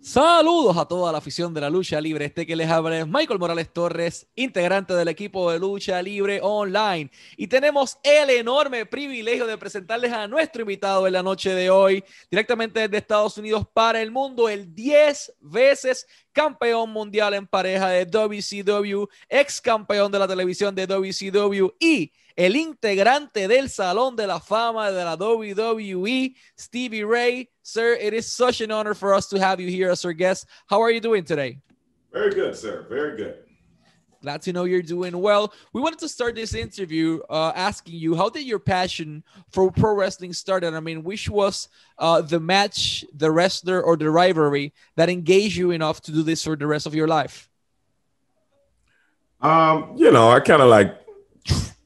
Saludos a toda la afición de la lucha libre. Este que les habla es Michael Morales Torres, integrante del equipo de lucha libre online. Y tenemos el enorme privilegio de presentarles a nuestro invitado en la noche de hoy, directamente desde Estados Unidos para el mundo, el 10 veces campeón mundial en pareja de WCW, ex campeón de la televisión de WCW y el integrante del Salón de la Fama de la WWE, Stevie Ray. Sir, it is such an honor for us to have you here as our guest. How are you doing today? Very good, sir. Very good. Glad to know you're doing well. We wanted to start this interview uh, asking you how did your passion for pro wrestling start? And I mean, which was uh, the match, the wrestler, or the rivalry that engaged you enough to do this for the rest of your life? Um, you know, I kind of like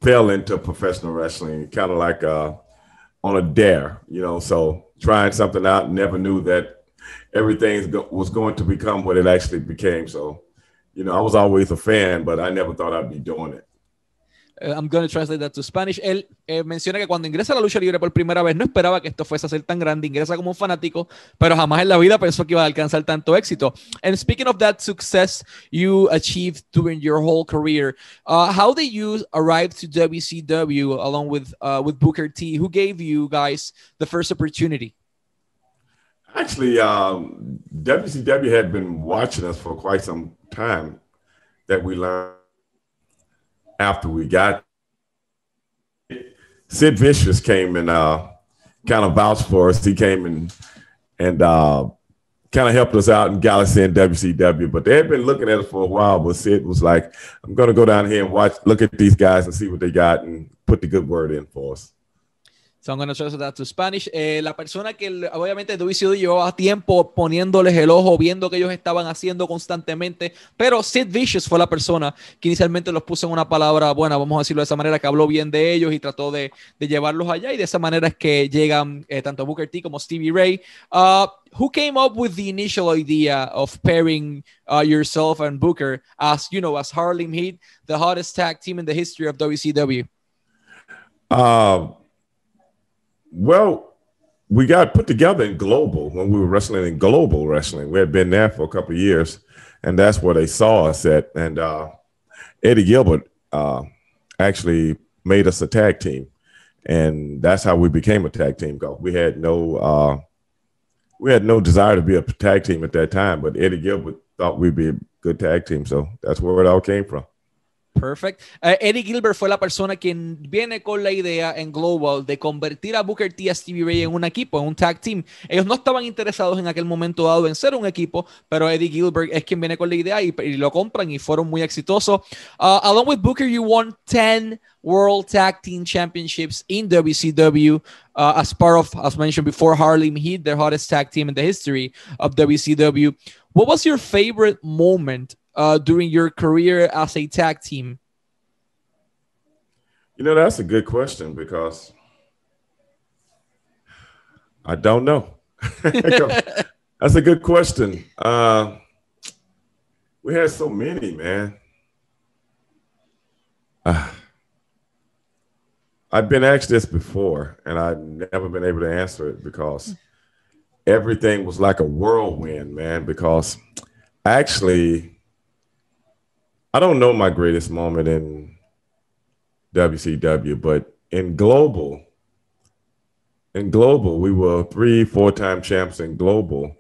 fell into professional wrestling, kind of like uh, on a dare, you know. So trying something out, never knew that everything was going to become what it actually became. So, you know, I was always a fan, but I never thought I'd be doing it. Uh, I'm going to translate that to Spanish. Él eh, menciona que cuando ingresa a la lucha libre por primera vez no esperaba que esto fuese a ser tan grande. Ingresa como un fanático, pero jamás en la vida pensó que iba a alcanzar tanto éxito. And speaking of that success you achieved during your whole career, uh, how did you arrive to WCW along with uh, with Booker T? Who gave you guys the first opportunity? Actually, um, WCW had been watching us for quite some time that we learned after we got Sid Vicious came and uh, kind of vouched for us. He came and and uh, kind of helped us out in Galaxy and WCW. But they had been looking at us for a while. But Sid was like, "I'm going to go down here and watch, look at these guys and see what they got, and put the good word in for us." So I'm going to that to Spanish. Eh, la persona que obviamente WCW llevaba tiempo poniéndoles el ojo, viendo que ellos estaban haciendo constantemente, pero Sid Vicious fue la persona que inicialmente los puso en una palabra, buena, vamos a decirlo de esa manera, que habló bien de ellos y trató de, llevarlos allá y de esa manera es que llegan eh, tanto Booker T como Stevie Ray. Uh, who came up with the initial idea of pairing uh, yourself and Booker as, you know, as Harlem Heat, the hottest tag team in the history of WCW? Well, we got put together in global when we were wrestling in global wrestling. We had been there for a couple years, and that's where they saw us at. And uh, Eddie Gilbert uh, actually made us a tag team, and that's how we became a tag team. Because we had no uh, we had no desire to be a tag team at that time, but Eddie Gilbert thought we'd be a good tag team, so that's where it all came from. Perfect. Uh, Eddie Gilbert fue la persona quien viene con la idea en Global de convertir a Booker T y Stevie Ray en un equipo, un tag team. Ellos no estaban interesados en aquel momento dado en ser un equipo, pero Eddie Gilbert es quien viene con la idea y, y lo compran y fueron muy exitosos. Uh, along with Booker, you won 10 World Tag Team Championships in WCW uh, as part of, as mentioned before, Harlem Heat, the hottest tag team in the history of WCW. What was your favorite moment uh, during your career as a tag team? You know, that's a good question because I don't know. that's a good question. Uh, we had so many, man. Uh, I've been asked this before, and I've never been able to answer it because everything was like a whirlwind, man. Because actually, I don't know my greatest moment in WCW, but in global, in global, we were three, four-time champs in global.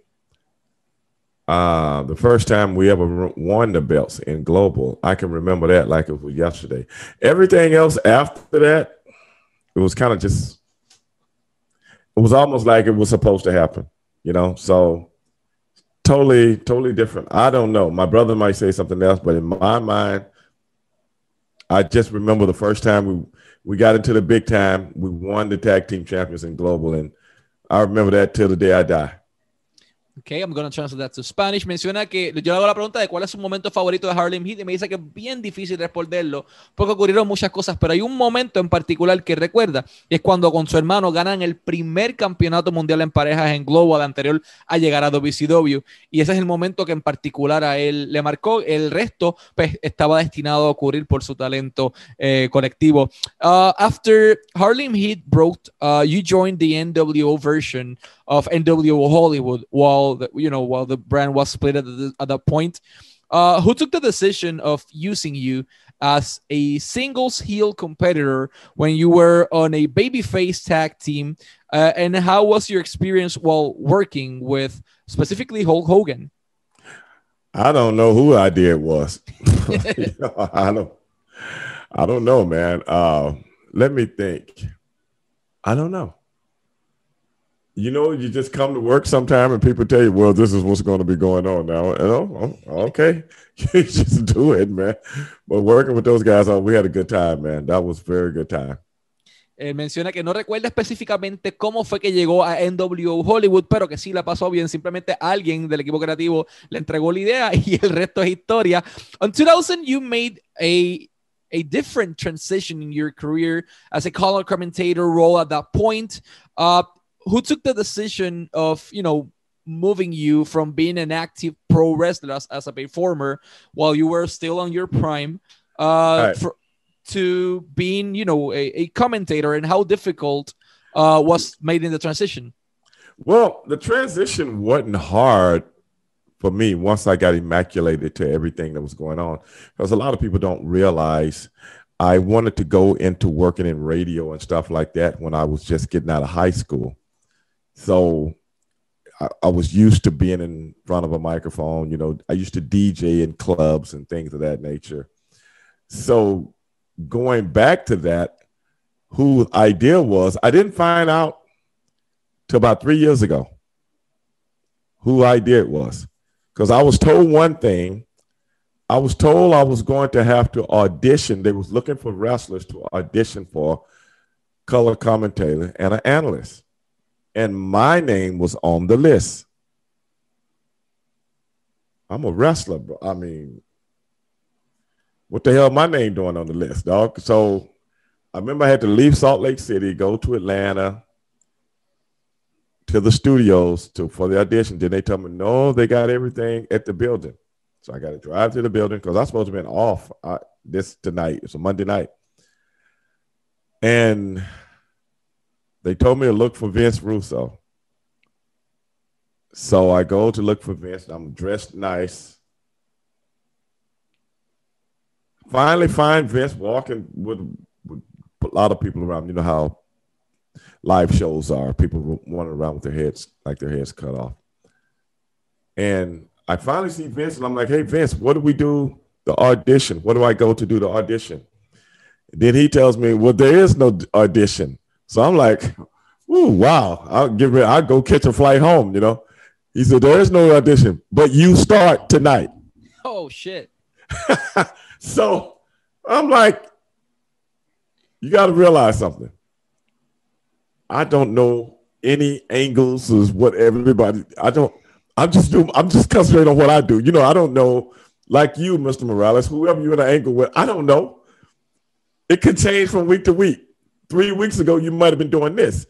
Uh, the first time we ever won the belts in global, I can remember that like it was yesterday. Everything else after that, it was kind of just, it was almost like it was supposed to happen, you know. So totally, totally different. I don't know. My brother might say something else, but in my mind, I just remember the first time we we got into the big time. We won the tag team champions in global, and I remember that till the day I die. Okay, I'm going to translate that to Spanish. Menciona que yo le hago la pregunta de cuál es su momento favorito de Harlem Heat y me dice que es bien difícil responderlo porque ocurrieron muchas cosas, pero hay un momento en particular que recuerda y es cuando con su hermano ganan el primer campeonato mundial en parejas en Global anterior a llegar a WCW y ese es el momento que en particular a él le marcó. El resto pues, estaba destinado a ocurrir por su talento eh, colectivo. Uh, after Harlem Heat broke, uh, you joined the NWO version of NWO Hollywood while while the, you know while the brand was split at, the, at that point. Uh, who took the decision of using you as a singles heel competitor when you were on a babyface tag team? Uh, and how was your experience while working with specifically Hulk Hogan? I don't know who idea it was. I don't. I don't know, man. Uh, let me think. I don't know. You know, you just come to work sometime and people tell you, well, this is what's going to be going on now. And, oh, oh, okay. you just do it, man. But working with those guys, oh, we had a good time, man. That was very good time. Eh, menciona que no recuerda específicamente cómo fue que llegó a NWO Hollywood, pero que sí la pasó bien. Simplemente alguien del equipo creativo le entregó la idea y el resto es historia. En 2000, you made a a different transition in your career as a color commentator role at that point. Uh, who took the decision of, you know, moving you from being an active pro wrestler as, as a performer while you were still on your prime uh, right. for, to being, you know, a, a commentator and how difficult uh, was made in the transition? Well, the transition wasn't hard for me once I got immaculated to everything that was going on. Because a lot of people don't realize I wanted to go into working in radio and stuff like that when I was just getting out of high school. So I, I was used to being in front of a microphone. You know, I used to DJ in clubs and things of that nature. So going back to that, who idea was, I didn't find out till about three years ago who idea it was because I was told one thing. I was told I was going to have to audition. They was looking for wrestlers to audition for color commentator and an analyst. And my name was on the list. I'm a wrestler, bro. I mean, what the hell my name doing on the list, dog? So I remember I had to leave Salt Lake City, go to Atlanta, to the studios to for the audition. Then they tell me, no, they got everything at the building. So I got to drive to the building because I'm supposed to be off uh, this tonight. It's a Monday night. And they told me to look for Vince Russo. So I go to look for Vince. I'm dressed nice. Finally find Vince walking with, with a lot of people around. You know how live shows are. People running around with their heads like their heads cut off. And I finally see Vince, and I'm like, "Hey, Vince, what do we do the audition? What do I go to do the audition?" Then he tells me, "Well, there is no audition." So I'm like, "Ooh, wow! I'll give it. I'll go catch a flight home." You know. He said, "There is no audition, but you start tonight." Oh shit! so I'm like, "You got to realize something." I don't know any angles is what everybody. I don't. I'm just doing. I'm just concentrating on what I do. You know, I don't know. Like you, Mr. Morales, whoever you're in an angle with, I don't know. It could change from week to week. Three weeks ago, you might have been doing this.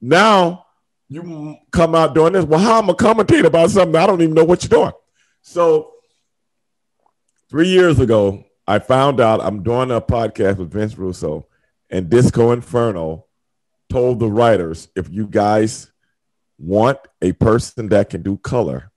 Now you come out doing this. Well, how am a commentator about something I don't even know what you're doing? So three years ago, I found out I'm doing a podcast with Vince Russo and Disco Inferno told the writers if you guys want a person that can do color,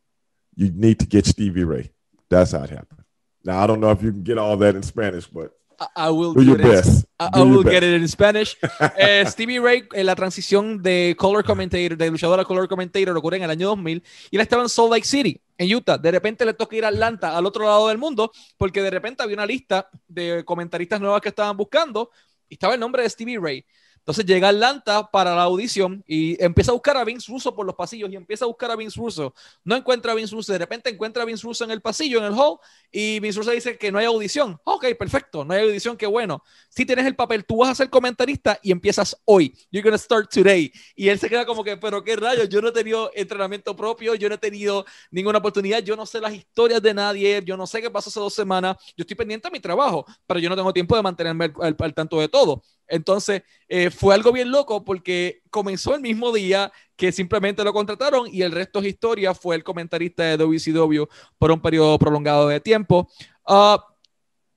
you need to get Stevie Ray. That's how it happened. Now I don't know if you can get all that in Spanish, but I will do your best. I, I will get it in Spanish. eh, Stevie Ray, en la transición de color commentator, de luchador a color commentator, ocurre en el año 2000 y él estaba en Salt Lake City, en Utah. De repente le toca ir a Atlanta, al otro lado del mundo, porque de repente había una lista de comentaristas nuevas que estaban buscando y estaba el nombre de Stevie Ray. Entonces llega Atlanta para la audición y empieza a buscar a Vince Russo por los pasillos y empieza a buscar a Vince Russo. No encuentra a Vince Russo, de repente encuentra a Vince Russo en el pasillo, en el hall, y Vince Russo dice que no hay audición. Ok, perfecto, no hay audición, qué bueno. Si tienes el papel, tú vas a ser comentarista y empiezas hoy. You're gonna start today. Y él se queda como que, pero qué rayos, yo no he tenido entrenamiento propio, yo no he tenido ninguna oportunidad, yo no sé las historias de nadie, yo no sé qué pasó hace dos semanas, yo estoy pendiente de mi trabajo, pero yo no tengo tiempo de mantenerme al tanto de todo. Entonces, eh, fue algo bien loco porque comenzó el mismo día que simplemente lo contrataron y el resto es historia. Fue el comentarista de WCW por un periodo prolongado de tiempo. Uh,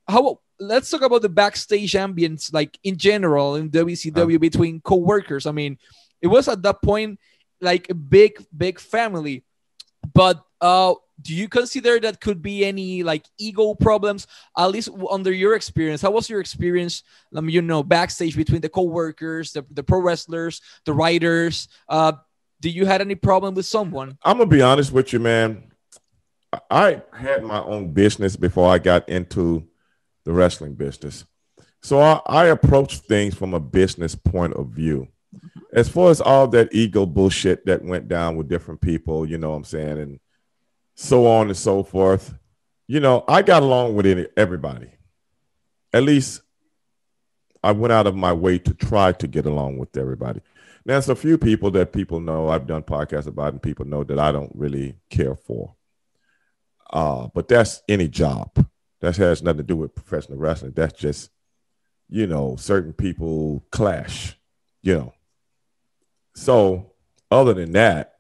how, let's talk about the backstage ambience, like in general in WCW uh. between co-workers. I mean, it was at that point like a big, big family. but uh, do you consider that could be any like ego problems at least under your experience? How was your experience um, you know backstage between the co-workers the, the pro wrestlers the writers? Uh do you had any problem with someone? I'm gonna be honest with you man. I had my own business before i got into the wrestling business. So i, I approach things from a business point of view. As far as all that ego bullshit that went down with different people you know what i'm saying and so on and so forth. You know, I got along with everybody. At least I went out of my way to try to get along with everybody. Now, there's a few people that people know I've done podcasts about, and people know that I don't really care for. Uh, but that's any job. That has nothing to do with professional wrestling. That's just, you know, certain people clash, you know. So, other than that,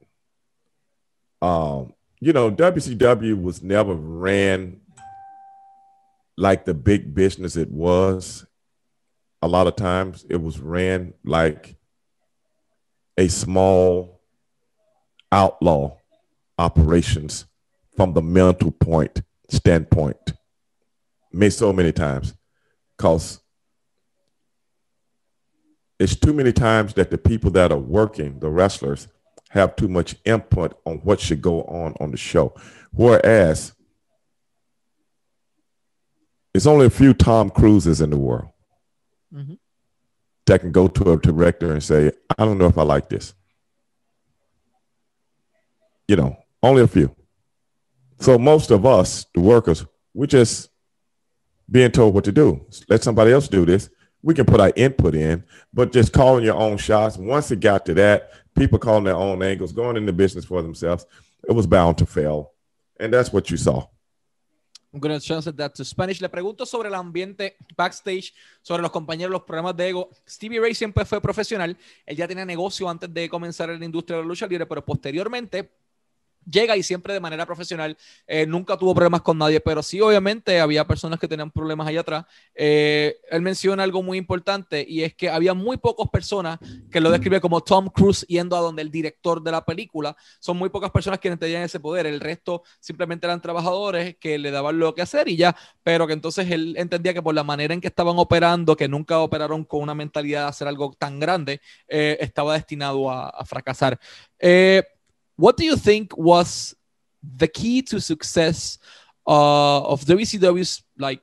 um, you know, WCW was never ran like the big business it was. A lot of times it was ran like a small outlaw operations from the mental point standpoint. Made so many times because it's too many times that the people that are working, the wrestlers, have too much input on what should go on on the show. Whereas it's only a few Tom Cruises in the world mm-hmm. that can go to a director and say, I don't know if I like this. You know, only a few. So most of us, the workers, we're just being told what to do. Let somebody else do this. We can put our input in, but just calling your own shots. Once it got to that, people calling their own angles, going into business for themselves, it was bound to fail. And that's what you saw. I'm going to translate that to Spanish. Le pregunto sobre el ambiente backstage, sobre los compañeros, los problemas de ego. Stevie Ray siempre fue profesional. Él ya tenía negocio antes de comenzar en la industria de la lucha libre, pero posteriormente llega y siempre de manera profesional, eh, nunca tuvo problemas con nadie, pero sí obviamente había personas que tenían problemas allá atrás. Eh, él menciona algo muy importante y es que había muy pocas personas que lo describe como Tom Cruise yendo a donde el director de la película. Son muy pocas personas quienes tenían ese poder, el resto simplemente eran trabajadores que le daban lo que hacer y ya, pero que entonces él entendía que por la manera en que estaban operando, que nunca operaron con una mentalidad de hacer algo tan grande, eh, estaba destinado a, fracasar. What do you think was the key to success uh, of WCW's like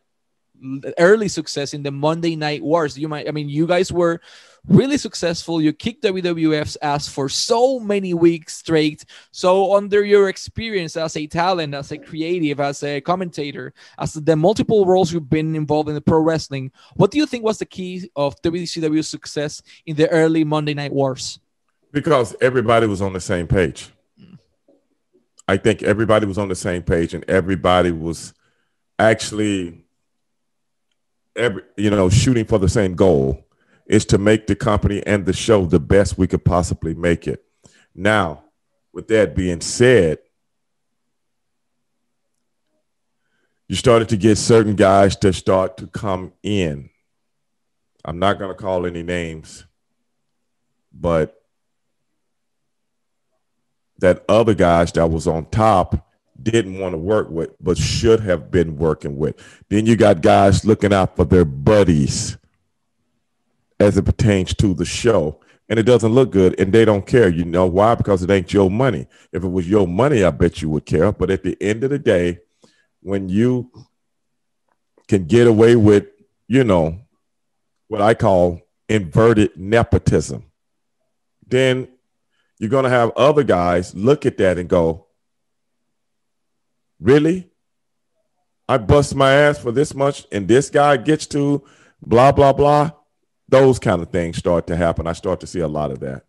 early success in the Monday Night Wars? You might, I mean, you guys were really successful. You kicked WWF's ass for so many weeks straight. So, under your experience as a talent, as a creative, as a commentator, as the multiple roles you've been involved in the pro wrestling, what do you think was the key of WCW's success in the early Monday Night Wars? Because everybody was on the same page. I think everybody was on the same page and everybody was actually every you know shooting for the same goal is to make the company and the show the best we could possibly make it. Now, with that being said, you started to get certain guys to start to come in. I'm not going to call any names, but that other guys that was on top didn't want to work with, but should have been working with. Then you got guys looking out for their buddies as it pertains to the show. And it doesn't look good, and they don't care. You know why? Because it ain't your money. If it was your money, I bet you would care. But at the end of the day, when you can get away with, you know, what I call inverted nepotism, then you're going to have other guys look at that and go, really? I bust my ass for this much and this guy gets to blah, blah, blah. Those kind of things start to happen. I start to see a lot of that.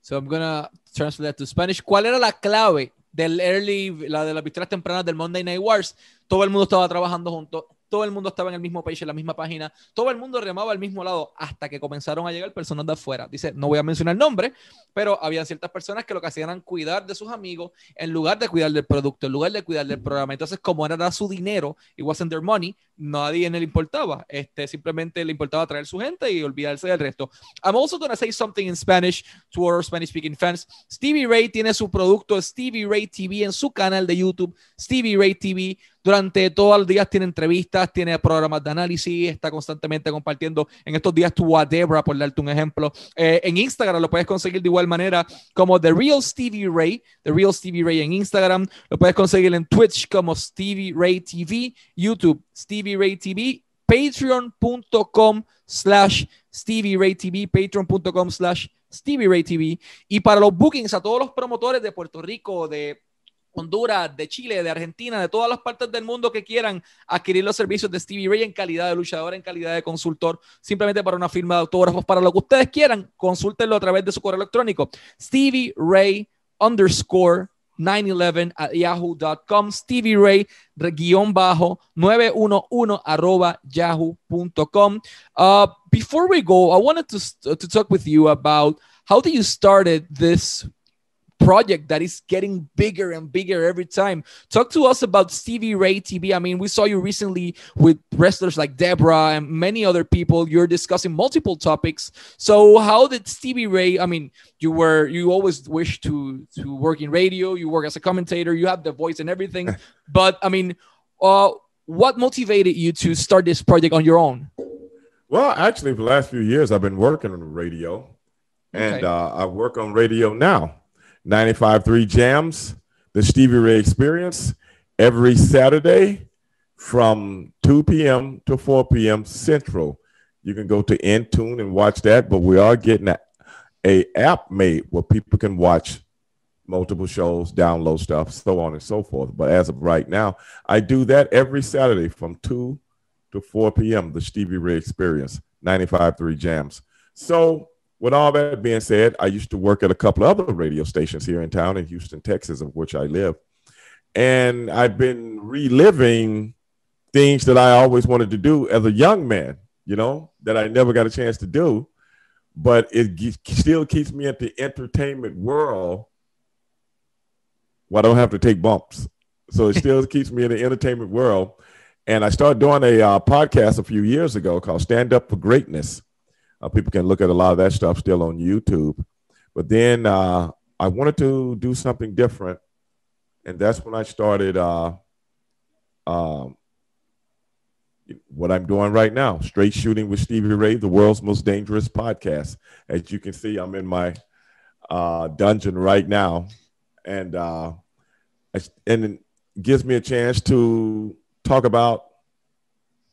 So I'm going to translate that to Spanish. ¿Cuál era la clave del early, la de las victorias tempranas del Monday Night Wars? Todo el mundo estaba trabajando junto todo el mundo estaba en el mismo page, en la misma página, todo el mundo remaba al mismo lado hasta que comenzaron a llegar personas de afuera. Dice, no voy a mencionar el nombre, pero había ciertas personas que lo que hacían era cuidar de sus amigos en lugar de cuidar del producto, en lugar de cuidar del programa. Entonces, como era su dinero, it wasn't their money, nadie le importaba. Este, simplemente le importaba traer su gente y olvidarse del resto. I'm also going to say something in Spanish to our Spanish speaking fans. Stevie Ray tiene su producto Stevie Ray TV en su canal de YouTube, Stevie Ray TV. Durante todo el día tiene entrevistas, tiene programas de análisis, está constantemente compartiendo. En estos días tuvo a Debra, por darte un ejemplo. Eh, en Instagram lo puedes conseguir de igual manera como The Real Stevie Ray, The Real Stevie Ray en Instagram. Lo puedes conseguir en Twitch como Stevie Ray TV, YouTube, Stevie Ray TV, patreon.com slash Stevie Ray TV, patreon.com slash Stevie Ray TV. Y para los bookings a todos los promotores de Puerto Rico, de Honduras, de Chile, de Argentina, de todas las partes del mundo que quieran adquirir los servicios de Stevie Ray en calidad de luchador, en calidad de consultor, simplemente para una firma de autógrafos, para lo que ustedes quieran, consúltenlo a través de su correo electrónico, Stevie Ray underscore 911 at yahoo.com, Stevie Ray, guión bajo 911 arroba yahoo.com. Uh, before we go, I wanted to, to talk with you about how do you started this project that is getting bigger and bigger every time. Talk to us about Stevie Ray TV. I mean, we saw you recently with wrestlers like Deborah and many other people. You're discussing multiple topics. So, how did Stevie Ray? I mean, you were you always wish to to work in radio. You work as a commentator. You have the voice and everything. but I mean, uh, what motivated you to start this project on your own? Well, actually, for the last few years, I've been working on radio, and okay. uh, I work on radio now. 95.3 Jams, the Stevie Ray Experience, every Saturday from 2 p.m. to 4 p.m. Central. You can go to Intune and watch that, but we are getting a, a app made where people can watch multiple shows, download stuff, so on and so forth. But as of right now, I do that every Saturday from 2 to 4 p.m., the Stevie Ray Experience, 95.3 Jams. So with all that being said, I used to work at a couple of other radio stations here in town in Houston, Texas, of which I live. And I've been reliving things that I always wanted to do as a young man, you know, that I never got a chance to do. But it still keeps me at the entertainment world where I don't have to take bumps. So it still keeps me in the entertainment world. And I started doing a uh, podcast a few years ago called Stand Up for Greatness uh, people can look at a lot of that stuff still on YouTube. But then uh, I wanted to do something different. And that's when I started uh, um, what I'm doing right now Straight Shooting with Stevie Ray, the world's most dangerous podcast. As you can see, I'm in my uh, dungeon right now. And, uh, and it gives me a chance to talk about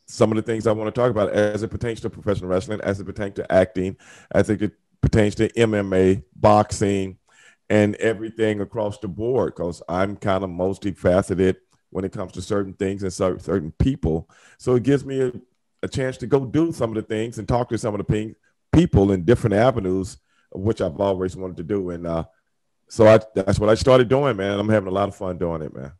some of the things I want to talk about as it pertains to professional wrestling, as it pertains to acting, as it pertains to MMA, boxing, and everything across the board. Because I'm kind of multifaceted when it comes to certain things and certain people. So it gives me a, a chance to go do some of the things and talk to some of the people in different avenues, which I've always wanted to do. And uh, so I, that's what I started doing, man. I'm having a lot of fun doing it, man.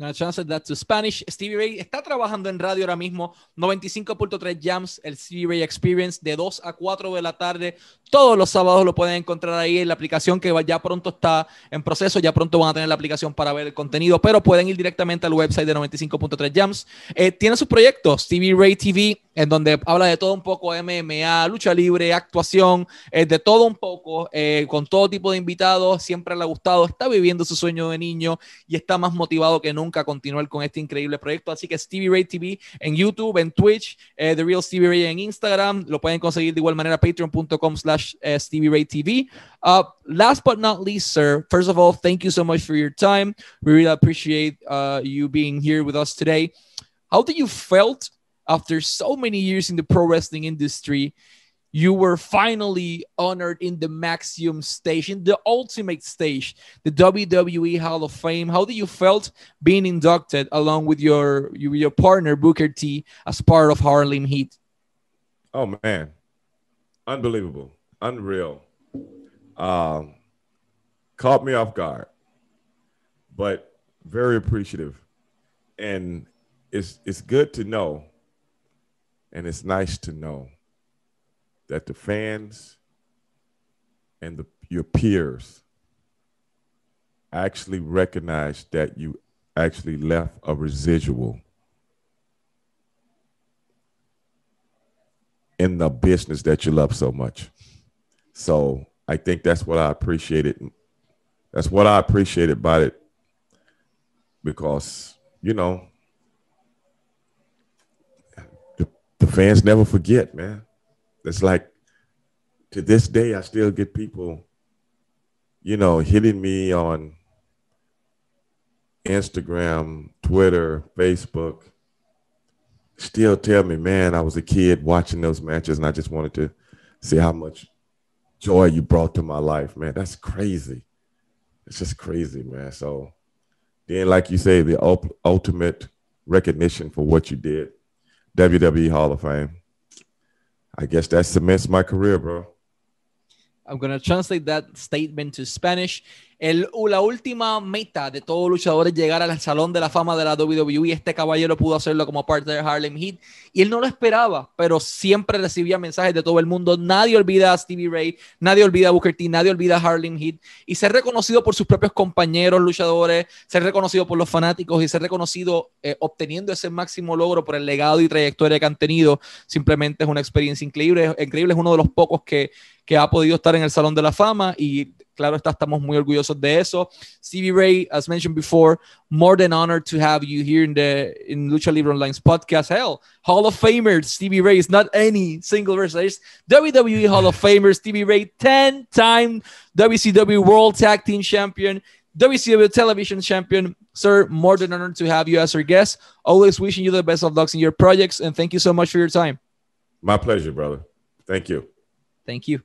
Una chance that to Spanish. Stevie Ray está trabajando en radio ahora mismo. 95.3 Jams, el Stevie Ray Experience, de 2 a 4 de la tarde. Todos los sábados lo pueden encontrar ahí en la aplicación que ya pronto está en proceso. Ya pronto van a tener la aplicación para ver el contenido, pero pueden ir directamente al website de 95.3 Jams. Eh, tiene sus proyectos, Stevie Ray TV, en donde habla de todo un poco, MMA, lucha libre, actuación, eh, de todo un poco, eh, con todo tipo de invitados, siempre le ha gustado, está viviendo su sueño de niño y está más motivado que nunca a continuar con este increíble proyecto. Así que Stevie Ray TV en YouTube, en Twitch, The Real Stevie Ray en Instagram, lo pueden conseguir de igual manera patreon.com slash Stevie Ray TV. Uh, last but not least, sir, first of all, thank you so much for your time. We really appreciate uh, you being here with us today. How do you felt after so many years in the pro wrestling industry, you were finally honored in the Maximum station, the ultimate stage, the WWE Hall of Fame. How did you felt being inducted along with your your partner Booker T as part of Harlem Heat? Oh man, unbelievable, unreal. Um, caught me off guard, but very appreciative, and it's it's good to know And it's nice to know that the fans and the, your peers actually recognize that you actually left a residual in the business that you love so much. So I think that's what I appreciated. That's what I appreciated about it because, you know, the, the fans never forget, man. It's like to this day, I still get people, you know, hitting me on Instagram, Twitter, Facebook, still tell me, man, I was a kid watching those matches and I just wanted to see how much joy you brought to my life, man. That's crazy. It's just crazy, man. So then, like you say, the ultimate recognition for what you did, WWE Hall of Fame. I guess that cements my career, bro. I'm going to translate that statement to Spanish. El, la última meta de todo luchador es llegar al Salón de la Fama de la WWE. Este caballero pudo hacerlo como parte de Harlem Heat y él no lo esperaba, pero siempre recibía mensajes de todo el mundo. Nadie olvida a Stevie Ray, nadie olvida a Booker T, nadie olvida a Harlem Heat y ser reconocido por sus propios compañeros luchadores, ser reconocido por los fanáticos y ser reconocido eh, obteniendo ese máximo logro por el legado y trayectoria que han tenido. Simplemente es una experiencia increíble. Increíble es uno de los pocos que, que ha podido estar en el Salón de la Fama y Claro está, estamos muy orgullosos de eso. Stevie Ray, as mentioned before, more than honored to have you here in the in Lucha Libre Online's podcast. Hell, Hall of Famer Stevie Ray is not any single. It's WWE Hall of Famer Stevie Ray, 10-time WCW World Tag Team Champion, WCW Television Champion. Sir, more than honored to have you as our guest. Always wishing you the best of luck in your projects, and thank you so much for your time. My pleasure, brother. Thank you. Thank you.